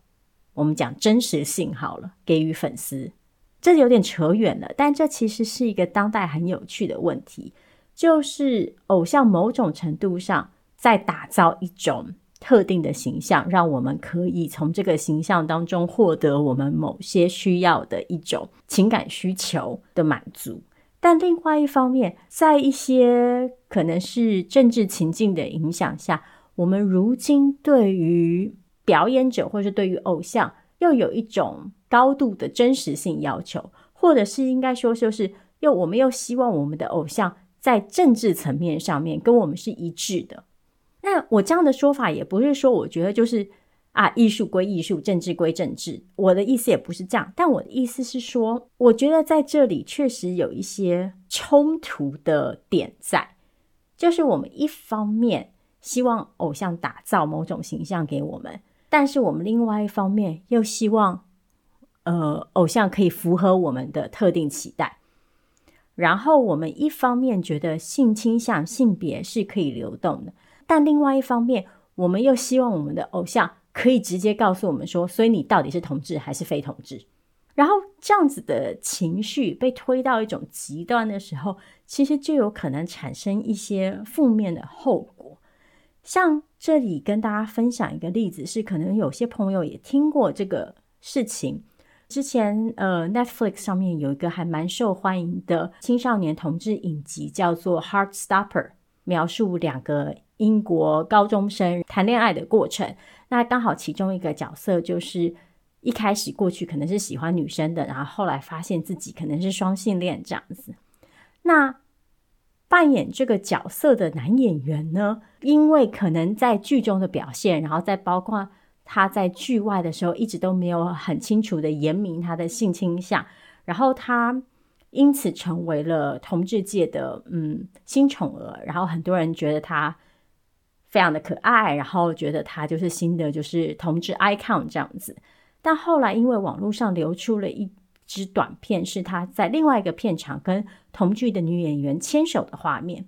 我们讲真实性好了，给予粉丝，这有点扯远了。但这其实是一个当代很有趣的问题，就是偶像某种程度上在打造一种特定的形象，让我们可以从这个形象当中获得我们某些需要的一种情感需求的满足。但另外一方面，在一些可能是政治情境的影响下，我们如今对于表演者或是对于偶像，又有一种高度的真实性要求，或者是应该说，就是又我们又希望我们的偶像在政治层面上面跟我们是一致的。那我这样的说法也不是说，我觉得就是。啊，艺术归艺术，政治归政治。我的意思也不是这样，但我的意思是说，我觉得在这里确实有一些冲突的点在，就是我们一方面希望偶像打造某种形象给我们，但是我们另外一方面又希望，呃，偶像可以符合我们的特定期待。然后我们一方面觉得性倾向、性别是可以流动的，但另外一方面，我们又希望我们的偶像。可以直接告诉我们说，所以你到底是同志还是非同志？然后这样子的情绪被推到一种极端的时候，其实就有可能产生一些负面的后果。像这里跟大家分享一个例子，是可能有些朋友也听过这个事情。之前呃，Netflix 上面有一个还蛮受欢迎的青少年同志影集，叫做《Heartstopper》，描述两个。英国高中生谈恋爱的过程。那刚好其中一个角色就是一开始过去可能是喜欢女生的，然后后来发现自己可能是双性恋这样子。那扮演这个角色的男演员呢，因为可能在剧中的表现，然后再包括他在剧外的时候，一直都没有很清楚的言明他的性倾向，然后他因此成为了同志界的嗯新宠儿，然后很多人觉得他非常的可爱，然后觉得他就是新的就是同志 icon 这样子。但后来因为网络上流出了一支短片，是他在另外一个片场跟同剧的女演员牵手的画面，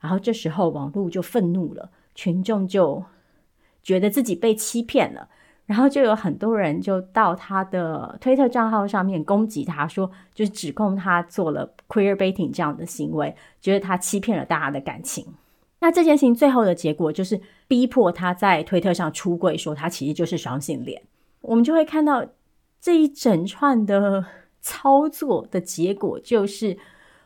然后这时候网络就愤怒了，群众就觉得自己被欺骗了，然后就有很多人就到他的推特账号上面攻击他，说就是指控他做了 queer baiting 这样的行为，觉得他欺骗了大家的感情。那这件事情最后的结果就是逼迫他在推特上出柜，说他其实就是双性恋。我们就会看到这一整串的 <laughs> 操作的结果，就是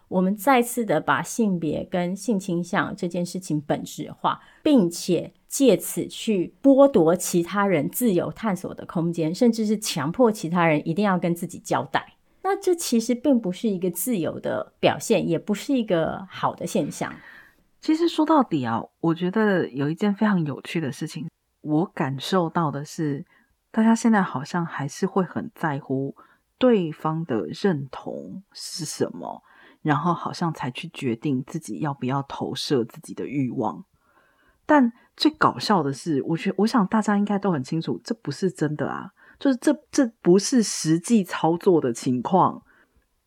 我们再次的把性别跟性倾向这件事情本质化，并且借此去剥夺其他人自由探索的空间，甚至是强迫其他人一定要跟自己交代。那这其实并不是一个自由的表现，也不是一个好的现象。其实说到底啊，我觉得有一件非常有趣的事情，我感受到的是，大家现在好像还是会很在乎对方的认同是什么，然后好像才去决定自己要不要投射自己的欲望。但最搞笑的是，我觉我想大家应该都很清楚，这不是真的啊，就是这这不是实际操作的情况。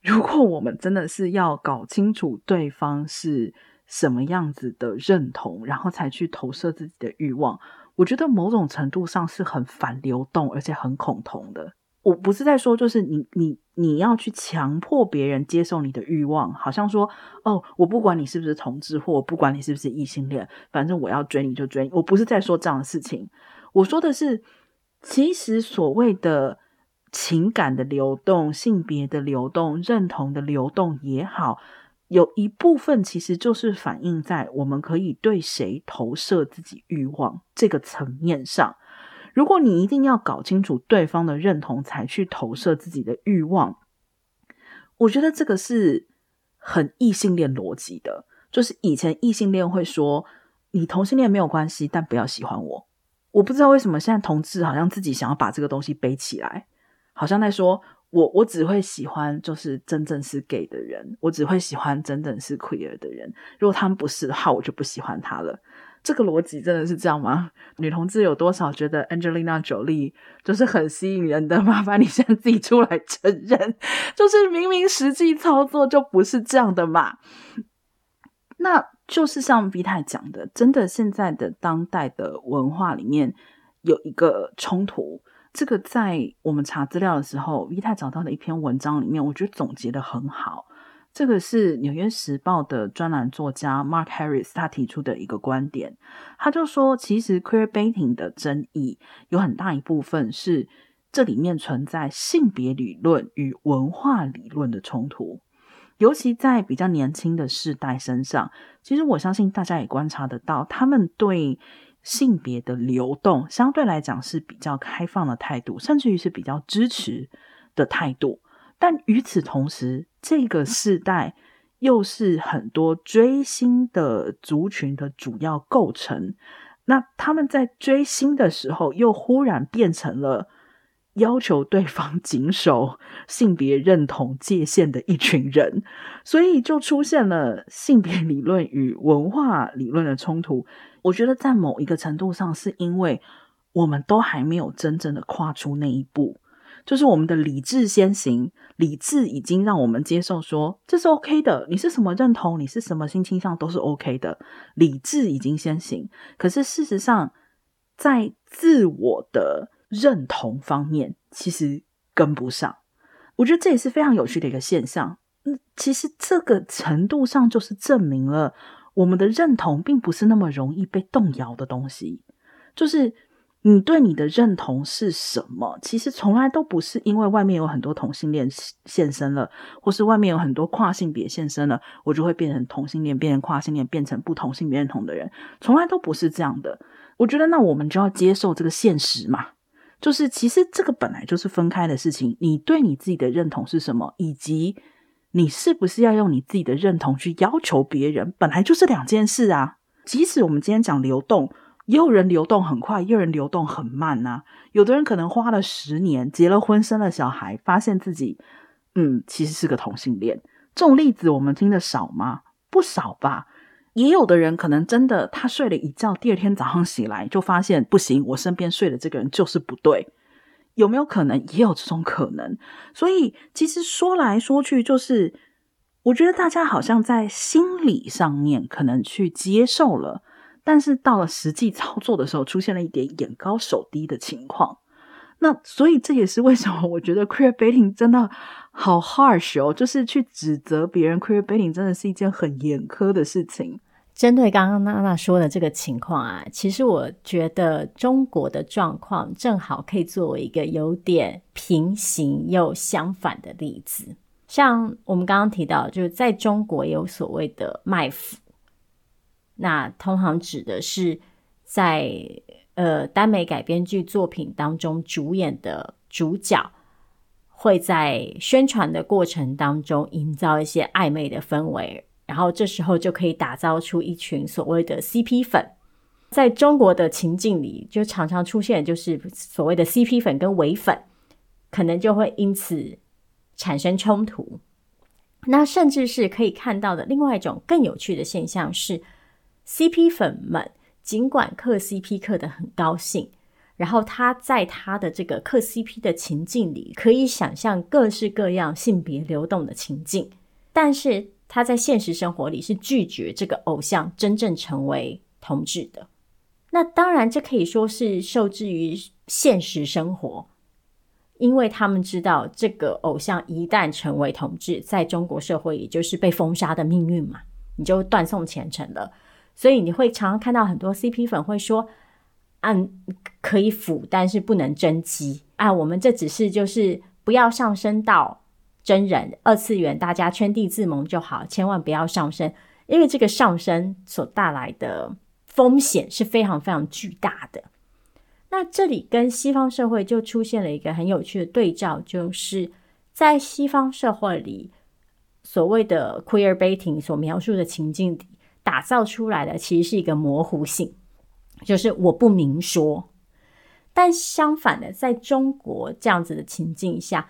如果我们真的是要搞清楚对方是什么样子的认同，然后才去投射自己的欲望，我觉得某种程度上是很反流动，而且很恐同的。我不是在说，就是你你你要去强迫别人接受你的欲望，好像说哦，我不管你是不是同志，或我不管你是不是异性恋，反正我要追你就追你。我不是在说这样的事情，我说的是，其实所谓的情感的流动、性别的流动、认同的流动也好。有一部分其实就是反映在我们可以对谁投射自己欲望这个层面上。如果你一定要搞清楚对方的认同才去投射自己的欲望，我觉得这个是很异性恋逻辑的。就是以前异性恋会说，你同性恋没有关系，但不要喜欢我。我不知道为什么现在同志好像自己想要把这个东西背起来，好像在说。我我只会喜欢就是真正是 gay 的人，我只会喜欢真正是 queer 的人。如果他们不是的话，我就不喜欢他了。这个逻辑真的是这样吗？女同志有多少觉得 Angelina Jolie 就是很吸引人的？<laughs> 麻烦你现在自己出来承认，就是明明实际操作就不是这样的嘛。那就是像 V 太讲的，真的现在的当代的文化里面有一个冲突。这个在我们查资料的时候，V 太找到的一篇文章里面，我觉得总结得很好。这个是《纽约时报》的专栏作家 Mark Harris 他提出的一个观点，他就说，其实 queer baiting 的争议有很大一部分是这里面存在性别理论与文化理论的冲突，尤其在比较年轻的世代身上，其实我相信大家也观察得到，他们对。性别的流动相对来讲是比较开放的态度，甚至于是比较支持的态度。但与此同时，这个世代又是很多追星的族群的主要构成。那他们在追星的时候，又忽然变成了要求对方谨守性别认同界限的一群人，所以就出现了性别理论与文化理论的冲突。我觉得在某一个程度上，是因为我们都还没有真正的跨出那一步，就是我们的理智先行，理智已经让我们接受说这是 OK 的，你是什么认同，你是什么性倾向都是 OK 的，理智已经先行。可是事实上，在自我的认同方面，其实跟不上。我觉得这也是非常有趣的一个现象。嗯，其实这个程度上就是证明了。我们的认同并不是那么容易被动摇的东西，就是你对你的认同是什么？其实从来都不是因为外面有很多同性恋现身了，或是外面有很多跨性别现身了，我就会变成同性恋，变成跨性恋，变成不同性别认同的人，从来都不是这样的。我觉得那我们就要接受这个现实嘛，就是其实这个本来就是分开的事情。你对你自己的认同是什么，以及你是不是要用你自己的认同去要求别人，本来就是两件事啊。即使我们今天讲流动。也有人流动很快，也有人流动很慢呐、有的人可能花了十年，结了婚，生了小孩，发现自己，嗯，其实是个同性恋。这种例子我们听得少吗？不少吧。也有的人可能真的，他睡了一觉，第二天早上醒来就发现不行，我身边睡的这个人就是不对。有没有可能？也有这种可能。所以其实说来说去，就是我觉得大家好像在心理上面可能去接受了。但是到了实际操作的时候，出现了一点眼高手低的情况。那所以这也是为什么我觉得 queerbaiting 真的好 harsh 哦，就是去指责别人 queerbaiting 真的是一件很严苛的事情。针对刚刚娜娜说的这个情况啊，其实我觉得中国的状况正好可以作为一个有点平行又相反的例子。像我们刚刚提到，就是在中国有所谓的卖腐。那通常指的是在呃耽美改编剧作品当中主演的主角，会在宣传的过程当中营造一些暧昧的氛围，然后这时候就可以打造出一群所谓的 CP 粉。在中国的情境里，就常常出现就是所谓的 CP 粉跟伪粉，可能就会因此产生冲突。那甚至是可以看到的另外一种更有趣的现象是。CP 粉们尽管嗑 CP 嗑得很高兴，然后他在他的这个嗑 CP 的情境里，可以想象各式各样性别流动的情境，但是他在现实生活里是拒绝这个偶像真正成为同志的。那当然，这可以说是受制于现实生活，因为他们知道这个偶像一旦成为同志，在中国社会也就是被封杀的命运嘛，你就断送前程了。所以你会常常看到很多 CP 粉会说：“按、啊、可以腐，但是不能真机啊！我们这只是就是不要上升到真人二次元，大家圈地自萌就好，千万不要上升，因为这个上升所带来的风险是非常非常巨大的。那这里跟西方社会就出现了一个很有趣的对照，就是在西方社会里，所谓的 queerbaiting 所描述的情境里。打造出来的其实是一个模糊性，就是我不明说。但相反的，在中国这样子的情境下，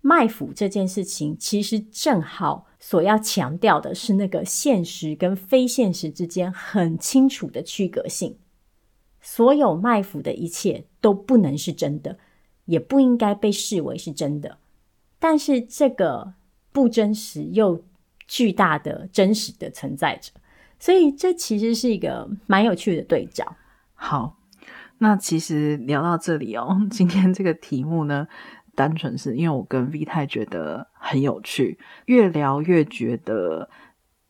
卖腐这件事情其实正好所要强调的是那个现实跟非现实之间很清楚的区隔性。所有卖腐的一切都不能是真的，也不应该被视为是真的。但是这个不真实又巨大的真实的存在着。所以这其实是一个蛮有趣的对照。好，那其实聊到这里哦，今天这个题目呢，单纯是因为我跟 V 太觉得很有趣，越聊越觉得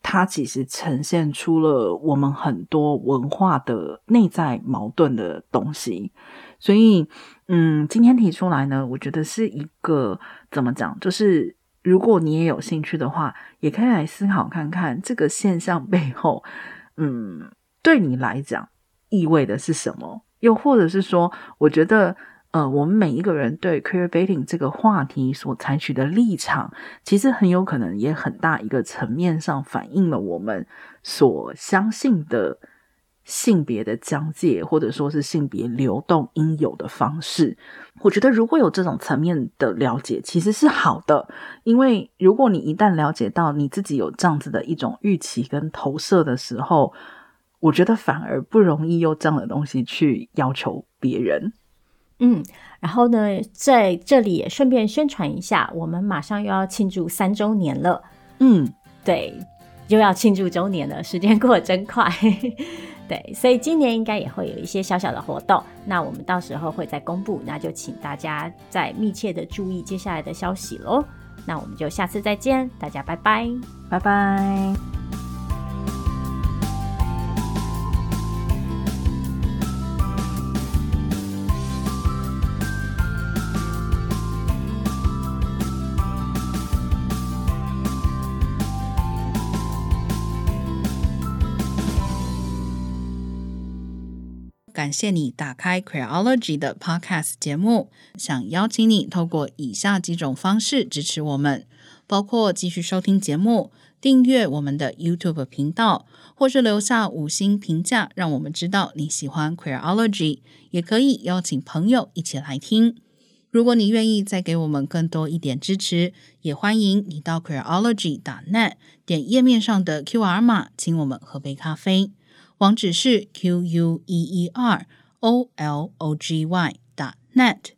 它其实呈现出了我们很多文化的内在矛盾的东西。所以，嗯，今天提出来呢，我觉得是一个怎么讲，就是。如果你也有兴趣的话，也可以来思考看看这个现象背后，嗯，对你来讲意味的是什么？又或者是说，我觉得，呃，我们每一个人对 queerbaiting 这个话题所采取的立场，其实很有可能也很大一个层面上反映了我们所相信的。性别的疆界，或者说是性别流动应有的方式，我觉得如果有这种层面的了解，其实是好的。因为如果你一旦了解到你自己有这样子的一种预期跟投射的时候，我觉得反而不容易用这样的东西去要求别人。嗯，然后呢，在这里也顺便宣传一下，我们马上又要庆祝三周年了。嗯，对，又要庆祝周年了，时间过得真快。<laughs> 对，所以今年应该也会有一些小小的活动，那我们到时候会再公布，那就请大家再密切的注意接下来的消息喽。那我们就下次再见，大家拜拜，拜拜。感谢你打开 Queerology 的 Podcast 节目，想邀请你透过以下几种方式支持我们，包括继续收听节目、订阅我们的 YouTube 频道，或是留下五星评价，让我们知道你喜欢 Queerology，也可以邀请朋友一起来听。如果你愿意再给我们更多一点支持，也欢迎你到 Queerology.net 点页面上的 QR 码，请我们喝杯咖啡。网址是 q u e e r o l o g y dot net。